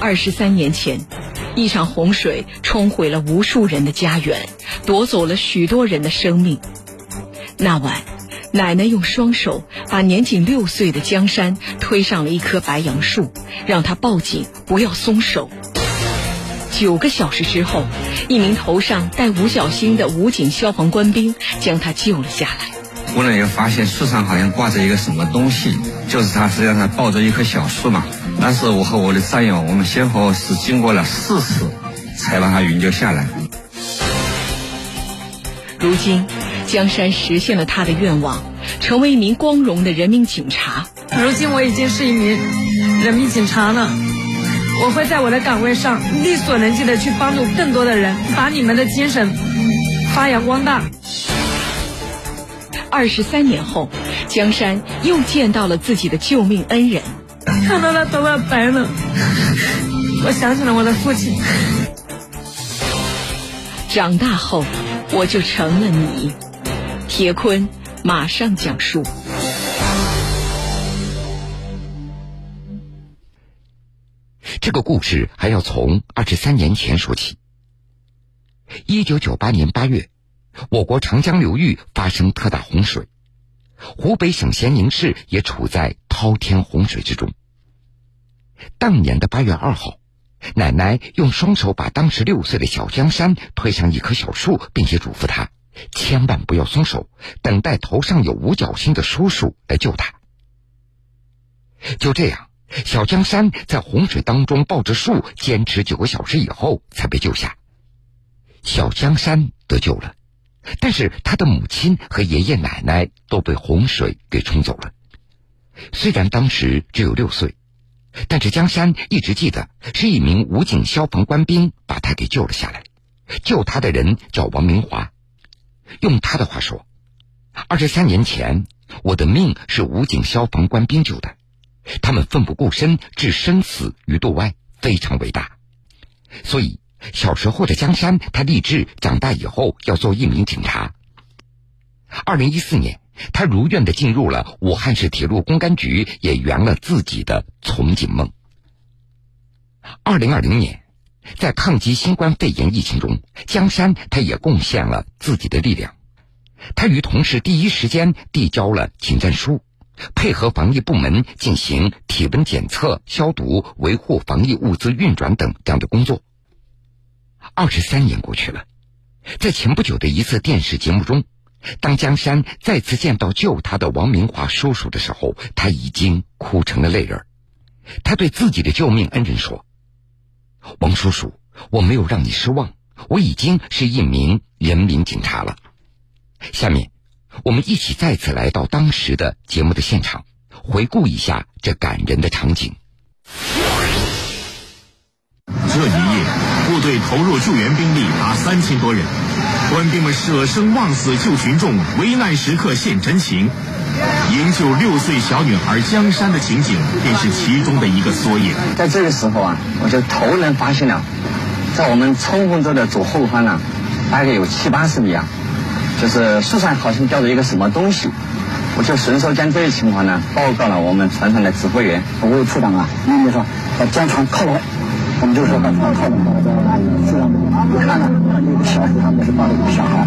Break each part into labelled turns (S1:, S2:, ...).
S1: 二十三年前，一场洪水冲毁了无数人的家园，夺走了许多人的生命。那晚，奶奶用双手把年仅六岁的江山推上了一棵白杨树，让他抱紧，不要松手。九个小时之后，一名头上戴五角星的武警消防官兵将他救了下来。
S2: 忽然又发现树上好像挂着一个什么东西，就是他，实际上他抱着一棵小树嘛。但是我和我的战友，我们先后是经过了四次，才把他营救下来。
S1: 如今，江山实现了他的愿望，成为一名光荣的人民警察。
S3: 如今我已经是一名人民警察了，我会在我的岗位上力所能及的去帮助更多的人，把你们的精神发扬光大。
S1: 二十三年后，江山又见到了自己的救命恩人。
S3: 看到他头发白了，我想起了我的父亲。
S1: 长大后，我就成了你。铁坤马上讲述。
S4: 这个故事还要从二十三年前说起。一九九八年八月，我国长江流域发生特大洪水，湖北省咸宁市也处在滔天洪水之中。当年的八月二号，奶奶用双手把当时六岁的小江山推上一棵小树，并且嘱咐他千万不要松手，等待头上有五角星的叔叔来救他。就这样，小江山在洪水当中抱着树，坚持九个小时以后才被救下。小江山得救了，但是他的母亲和爷爷奶奶都被洪水给冲走了。虽然当时只有六岁。但是江山一直记得，是一名武警消防官兵把他给救了下来。救他的人叫王明华，用他的话说：“二十三年前，我的命是武警消防官兵救的，他们奋不顾身，置生死于度外，非常伟大。所以小时候的江山，他立志长大以后要做一名警察。”二零一四年。他如愿的进入了武汉市铁路公安局，也圆了自己的从警梦。二零二零年，在抗击新冠肺炎疫情中，江山他也贡献了自己的力量。他与同事第一时间递交了请战书，配合防疫部门进行体温检测、消毒、维护防疫物资运转等这样的工作。二十三年过去了，在前不久的一次电视节目中。当江山再次见到救他的王明华叔叔的时候，他已经哭成了泪人。他对自己的救命恩人说：“王叔叔，我没有让你失望，我已经是一名人民警察了。”下面，我们一起再次来到当时的节目的现场，回顾一下这感人的场景。
S5: 这一夜，部队投入救援兵力达三千多人。官兵们舍生忘死救群众，危难时刻现真情，营救六岁小女孩江山的情景便是其中的一个缩影。
S6: 在这个时候啊，我就突然发现了，在我们冲锋舟的左后方呢，大概有七八十米啊，就是树上好像吊着一个什么东西，我就顺手将这一情况呢报告了我们船上的指挥员。我有处长啊，命令说把江船靠拢。我们就说把船靠拢到这树上面，一看呢，那个小树上面是抱了一个小孩。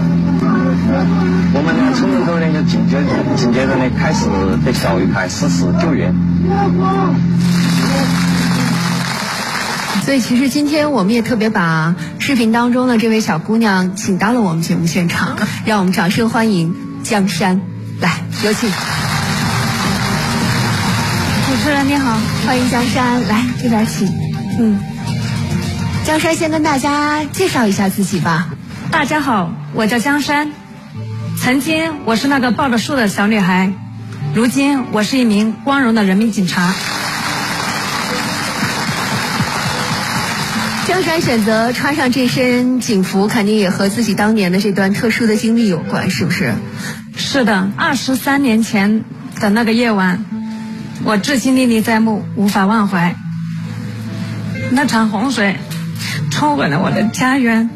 S6: 我们呢，冲锋舟呢就紧接着紧接着呢开始对小鱼排实施救援。
S7: 所以，其实今天我们也特别把视频当中的这位小姑娘请到了我们节目现场，让我们掌声欢迎江山。来，有请。
S3: 主持人你好，
S7: 欢迎江山，来这边请。嗯。江山先跟大家介绍一下自己吧。
S3: 大家好，我叫江山。曾经我是那个抱着树的小女孩，如今我是一名光荣的人民警察。
S7: 江山选择穿上这身警服，肯定也和自己当年的这段特殊的经历有关，是不是？
S3: 是的，二十三年前的那个夜晚，我至今历历在目，无法忘怀。那场洪水。冲毁了我的家园，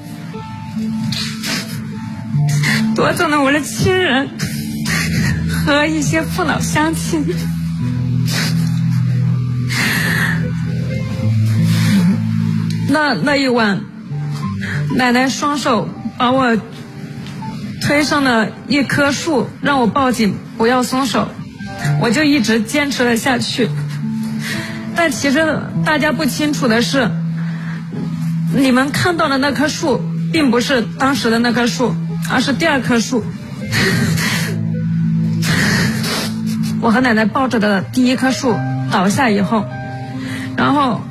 S3: 夺走了我的亲人和一些父老乡亲。那那一晚，奶奶双手把我推上了一棵树，让我抱紧，不要松手，我就一直坚持了下去。但其实大家不清楚的是，你们看到的那棵树，并不是当时的那棵树，而是第二棵树。我和奶奶抱着的第一棵树倒下以后，然后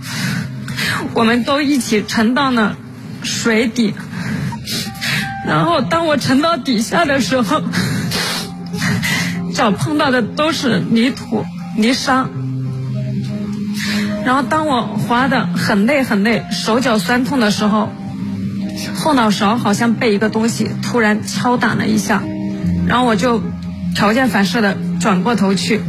S3: 我们都一起沉到了水底。然后当我沉到底下的时候，脚碰到的都是泥土、泥沙。然后当我滑的很累很累，手脚酸痛的时候，后脑勺好像被一个东西突然敲打了一下，然后我就条件反射的转过头去，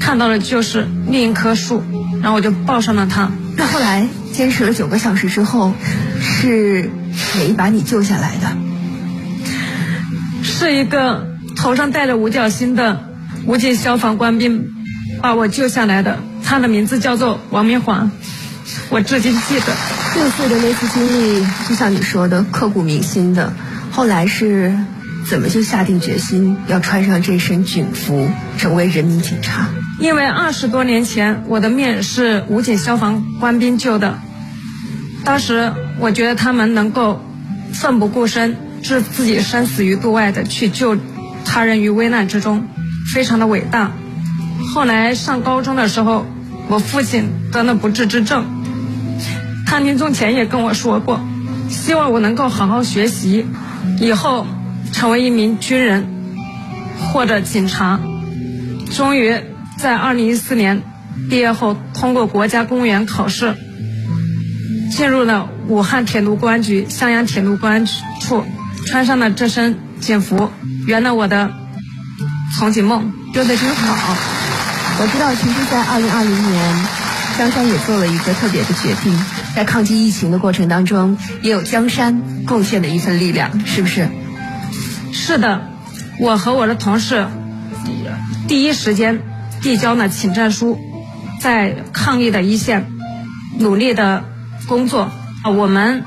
S3: 看到的就是另一棵树，然后我就抱上了它。
S7: 那后来坚持了九个小时之后，是谁把你救下来的？
S3: 是一个头上戴着五角星的武警消防官兵把我救下来的。他的名字叫做王明华，我至今记得。
S7: 六岁的那次经历，就像你说的，刻骨铭心的。后来是怎么就下定决心要穿上这身警服，成为人民警察？
S3: 因为二十多年前，我的面是武警消防官兵救的。当时我觉得他们能够奋不顾身，置自己生死于度外的去救他人于危难之中，非常的伟大。后来上高中的时候。我父亲得了不治之症，他临终前也跟我说过，希望我能够好好学习，以后成为一名军人或者警察。终于在二零一四年毕业后，通过国家公务员考试，进入了武汉铁路公安局襄阳铁路公安处，穿上了这身警服，圆了我的从警梦。
S7: 说的真好。我知道，其实，在二零二零年，江山也做了一个特别的决定，在抗击疫情的过程当中，也有江山贡献的一份力量，是不是？
S3: 是的，我和我的同事第一时间递交了请战书，在抗疫的一线努力的工作。我们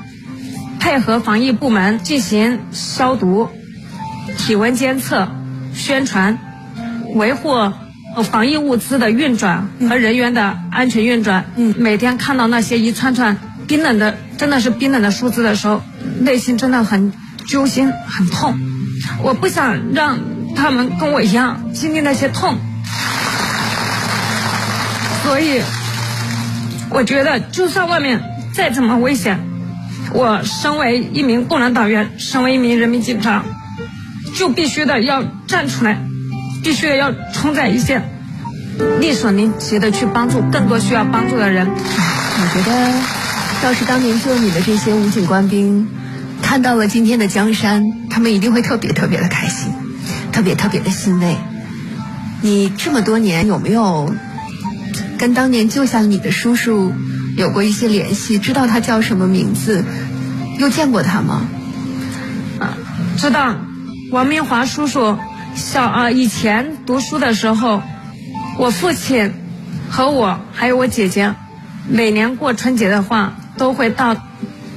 S3: 配合防疫部门进行消毒、体温监测、宣传、维护。防疫物资的运转和人员的安全运转，嗯，每天看到那些一串串冰冷的，真的是冰冷的数字的时候，内心真的很揪心、很痛。我不想让他们跟我一样经历那些痛，所以我觉得，就算外面再怎么危险，我身为一名共产党员，身为一名人民警察，就必须的要站出来。必须要冲在一线，力所能及的去帮助更多需要帮助的人。
S7: 我觉得，要是当年救你的这些武警官兵看到了今天的江山，他们一定会特别特别的开心，特别特别的欣慰。你这么多年有没有跟当年救下你的叔叔有过一些联系？知道他叫什么名字？又见过他吗？
S3: 啊，知道，王明华叔叔。小啊，以前读书的时候，我父亲和我还有我姐姐，每年过春节的话，都会到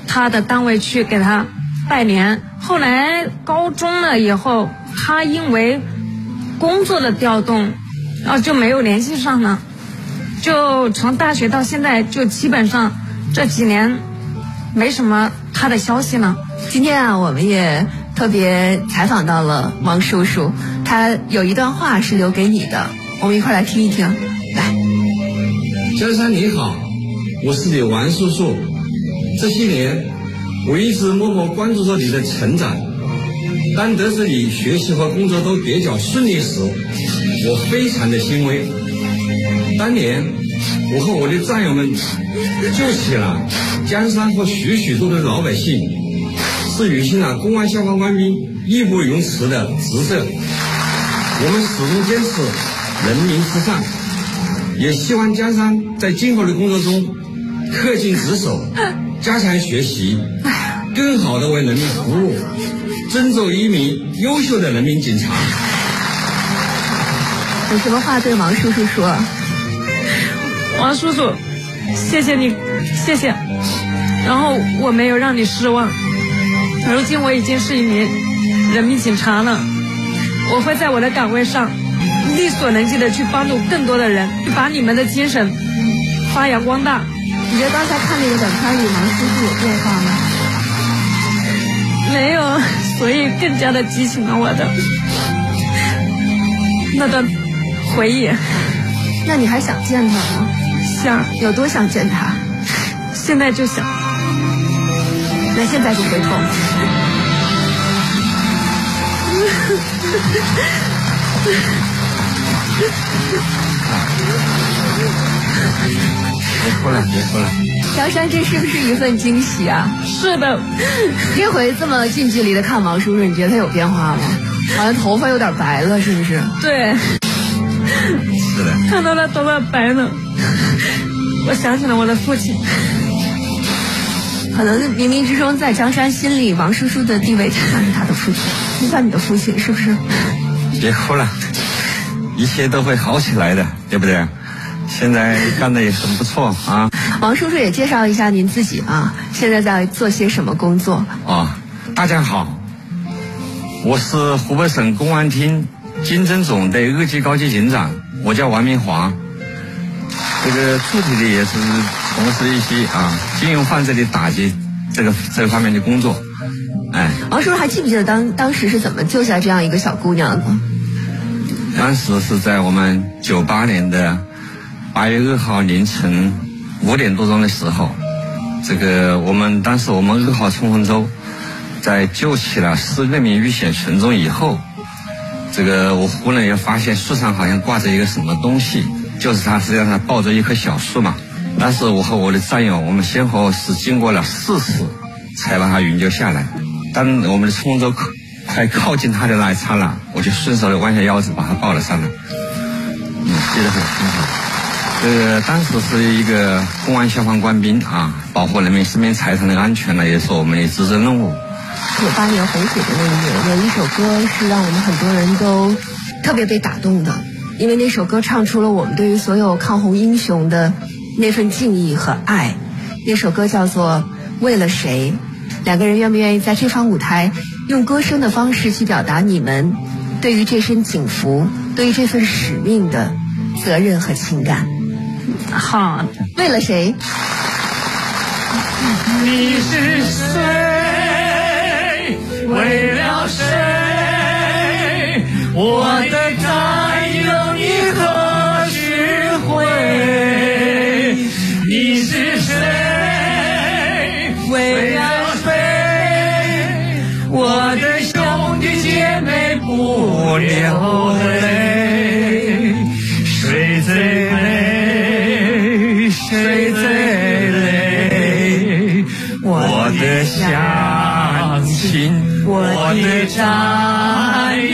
S3: 他的单位去给他拜年。后来高中了以后，他因为工作的调动，啊就没有联系上了。就从大学到现在，就基本上这几年没什么他的消息了。
S7: 今天啊，我们也。特别采访到了王叔叔，他有一段话是留给你的，我们一块来听一听。来，
S2: 江山你好，我是你王叔叔。这些年，我一直默默关注着你的成长。当得知你学习和工作都比较顺利时，我非常的欣慰。当年，我和我的战友们救起了江山和许许多多的老百姓。是履行了公安消防官兵义不容辞的职责。我们始终坚持人民至上，也希望江山在今后的工作中恪尽职守，加强学习，更好的为人民服务，争做一名优秀的人民警察。
S7: 有什么话对王叔叔说？
S3: 王叔叔，谢谢你，谢谢。然后我没有让你失望。如今我已经是一名人民警察了，我会在我的岗位上力所能及的去帮助更多的人，去把你们的精神发扬光大。
S7: 你觉得刚才看那个短片里，王叔叔有变化吗？
S3: 没有，所以更加的激起了我的那段回忆。
S7: 那你还想见他吗？
S3: 想，
S7: 有多想见他？
S3: 现在就想。
S7: 那现在就回头。
S2: 别哭了，别哭了。
S7: 江山，这是不是一份惊喜啊？
S3: 是的，
S7: 这回这么近距离的看王叔叔，你觉得他有变化吗？好像头发有点白了，是不是？
S3: 对。
S2: 是的。
S3: 看到他头发白了，我想起了我的父亲。
S7: 可能冥冥之中，在张山心里，王叔叔的地位就像是他的父亲，就像你的父亲，是不是？
S2: 别哭了，一切都会好起来的，对不对？现在干的也很不错啊。
S7: 王叔叔也介绍一下您自己啊，现在在做些什么工作？
S2: 哦，大家好，我是湖北省公安厅经侦总队二级高级警长，我叫王明华。这个具体的也是从事一些啊金融犯罪的打击这个这方面的工作。哎，
S7: 王叔叔还记不记得当当时是怎么救下这样一个小姑娘的？
S2: 当时是在我们九八年的。八月二号凌晨五点多钟的时候，这个我们当时我们二号冲锋舟在救起了十二名遇险群众以后，这个我忽然又发现树上好像挂着一个什么东西，就是他实际上他抱着一棵小树嘛。当时我和我的战友，我们先后是经过了四次才把他营救下来。当我们的冲锋舟快靠近他的那一刹那，我就顺手的弯下腰子把他抱了上来。嗯，记得很清楚。呃，当时是一个公安消防官兵啊，保护人民生命财产的安全呢，也是我们的职责任务。
S7: 九八年洪水的那一年，有一首歌是让我们很多人都特别被打动的，因为那首歌唱出了我们对于所有抗洪英雄的那份敬意和爱。那首歌叫做《为了谁》，两个人愿不愿意在这方舞台，用歌声的方式去表达你们对于这身警服、对于这份使命的责任和情感？
S3: 好，
S7: 为了谁？
S8: 你是谁？为了谁？我的不流泪，谁最美？谁最累？我的乡亲，我的战友。